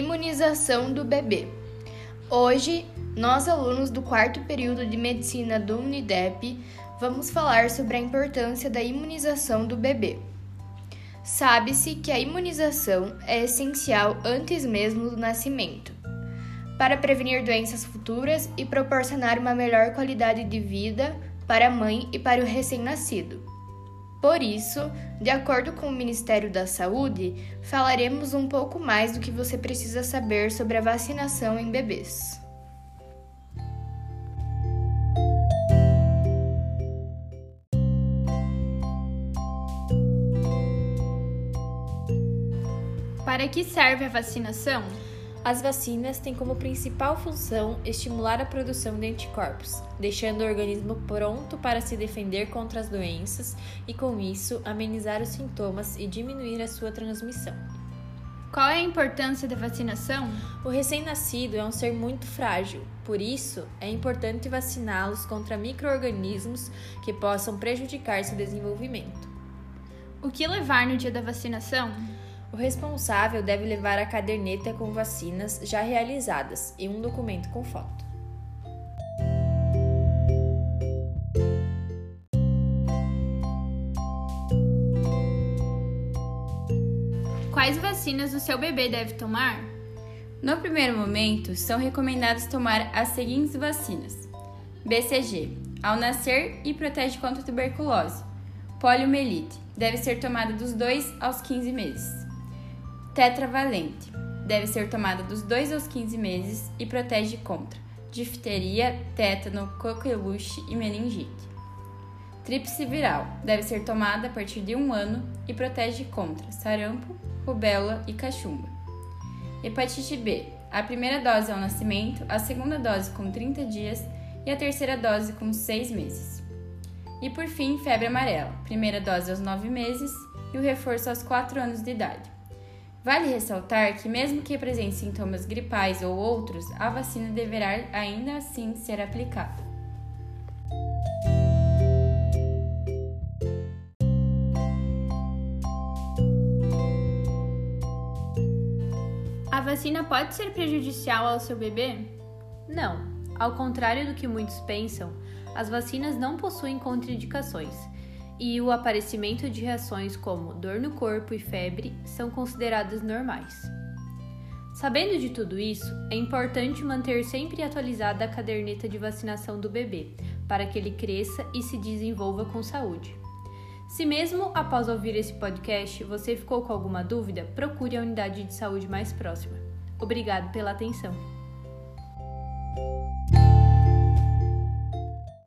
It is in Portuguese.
Imunização do bebê. Hoje, nós, alunos do quarto período de medicina do Unidep, vamos falar sobre a importância da imunização do bebê. Sabe-se que a imunização é essencial antes mesmo do nascimento, para prevenir doenças futuras e proporcionar uma melhor qualidade de vida para a mãe e para o recém-nascido. Por isso, de acordo com o Ministério da Saúde, falaremos um pouco mais do que você precisa saber sobre a vacinação em bebês. Para que serve a vacinação? As vacinas têm como principal função estimular a produção de anticorpos, deixando o organismo pronto para se defender contra as doenças e, com isso, amenizar os sintomas e diminuir a sua transmissão. Qual é a importância da vacinação? O recém-nascido é um ser muito frágil, por isso é importante vaciná-los contra microorganismos que possam prejudicar seu desenvolvimento. O que levar no dia da vacinação? O responsável deve levar a caderneta com vacinas já realizadas e um documento com foto. Quais vacinas o seu bebê deve tomar? No primeiro momento, são recomendados tomar as seguintes vacinas: BCG, ao nascer e protege contra tuberculose. Poliomielite, deve ser tomada dos 2 aos 15 meses. Tetravalente. Deve ser tomada dos 2 aos 15 meses e protege contra difteria, tétano, coqueluche e meningite. Tríplice viral. Deve ser tomada a partir de um ano e protege contra sarampo, rubéola e cachumba. Hepatite B. A primeira dose ao nascimento, a segunda dose com 30 dias e a terceira dose com 6 meses. E por fim, febre amarela. Primeira dose aos 9 meses e o reforço aos 4 anos de idade. Vale ressaltar que, mesmo que apresente sintomas gripais ou outros, a vacina deverá ainda assim ser aplicada. A vacina pode ser prejudicial ao seu bebê? Não. Ao contrário do que muitos pensam, as vacinas não possuem contraindicações e o aparecimento de reações como dor no corpo e febre são consideradas normais. Sabendo de tudo isso, é importante manter sempre atualizada a caderneta de vacinação do bebê, para que ele cresça e se desenvolva com saúde. Se mesmo após ouvir esse podcast você ficou com alguma dúvida, procure a unidade de saúde mais próxima. Obrigado pela atenção.